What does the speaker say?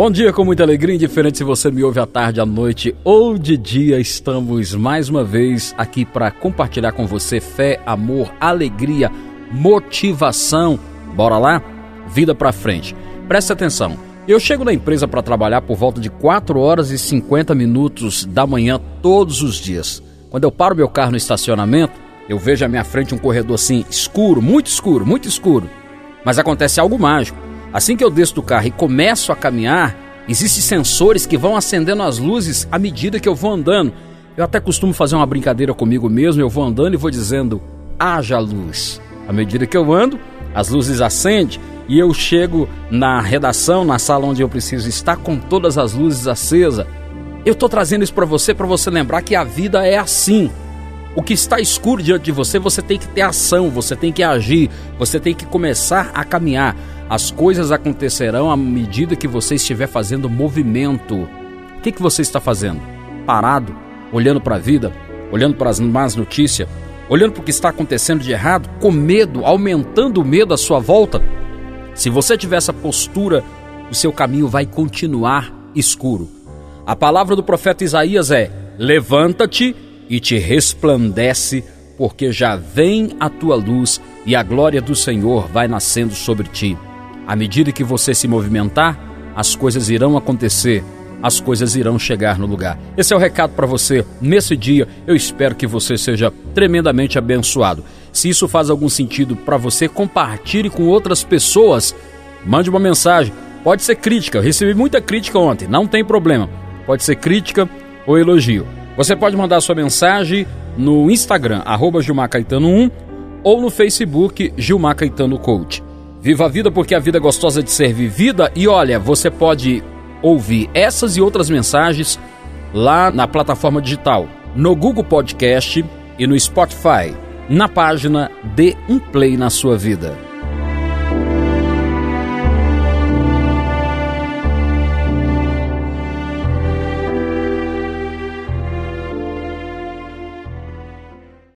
Bom dia com muita alegria, indiferente se você me ouve à tarde, à noite ou de dia, estamos mais uma vez aqui para compartilhar com você fé, amor, alegria, motivação. Bora lá? Vida para frente. Presta atenção. Eu chego na empresa para trabalhar por volta de 4 horas e 50 minutos da manhã todos os dias. Quando eu paro meu carro no estacionamento, eu vejo à minha frente um corredor assim escuro, muito escuro, muito escuro. Mas acontece algo mágico. Assim que eu desço do carro e começo a caminhar, existem sensores que vão acendendo as luzes à medida que eu vou andando. Eu até costumo fazer uma brincadeira comigo mesmo, eu vou andando e vou dizendo: haja luz. À medida que eu ando, as luzes acendem e eu chego na redação, na sala onde eu preciso estar com todas as luzes acesas. Eu estou trazendo isso para você, para você lembrar que a vida é assim. O que está escuro diante de você, você tem que ter ação, você tem que agir, você tem que começar a caminhar. As coisas acontecerão à medida que você estiver fazendo movimento. O que, que você está fazendo? Parado, olhando para a vida, olhando para as más notícias, olhando para o que está acontecendo de errado, com medo, aumentando o medo à sua volta? Se você tiver essa postura, o seu caminho vai continuar escuro. A palavra do profeta Isaías é: Levanta-te e te resplandece, porque já vem a tua luz e a glória do Senhor vai nascendo sobre ti. À medida que você se movimentar, as coisas irão acontecer, as coisas irão chegar no lugar. Esse é o recado para você nesse dia. Eu espero que você seja tremendamente abençoado. Se isso faz algum sentido para você, compartilhe com outras pessoas. Mande uma mensagem. Pode ser crítica. Eu recebi muita crítica ontem, não tem problema. Pode ser crítica ou elogio. Você pode mandar sua mensagem no Instagram, arroba Gilmar Caetano 1 ou no Facebook Gilmar Caetano Coach. Viva a vida porque a vida é gostosa de ser vivida. E olha, você pode ouvir essas e outras mensagens lá na plataforma digital, no Google Podcast e no Spotify, na página de Um Play na Sua Vida.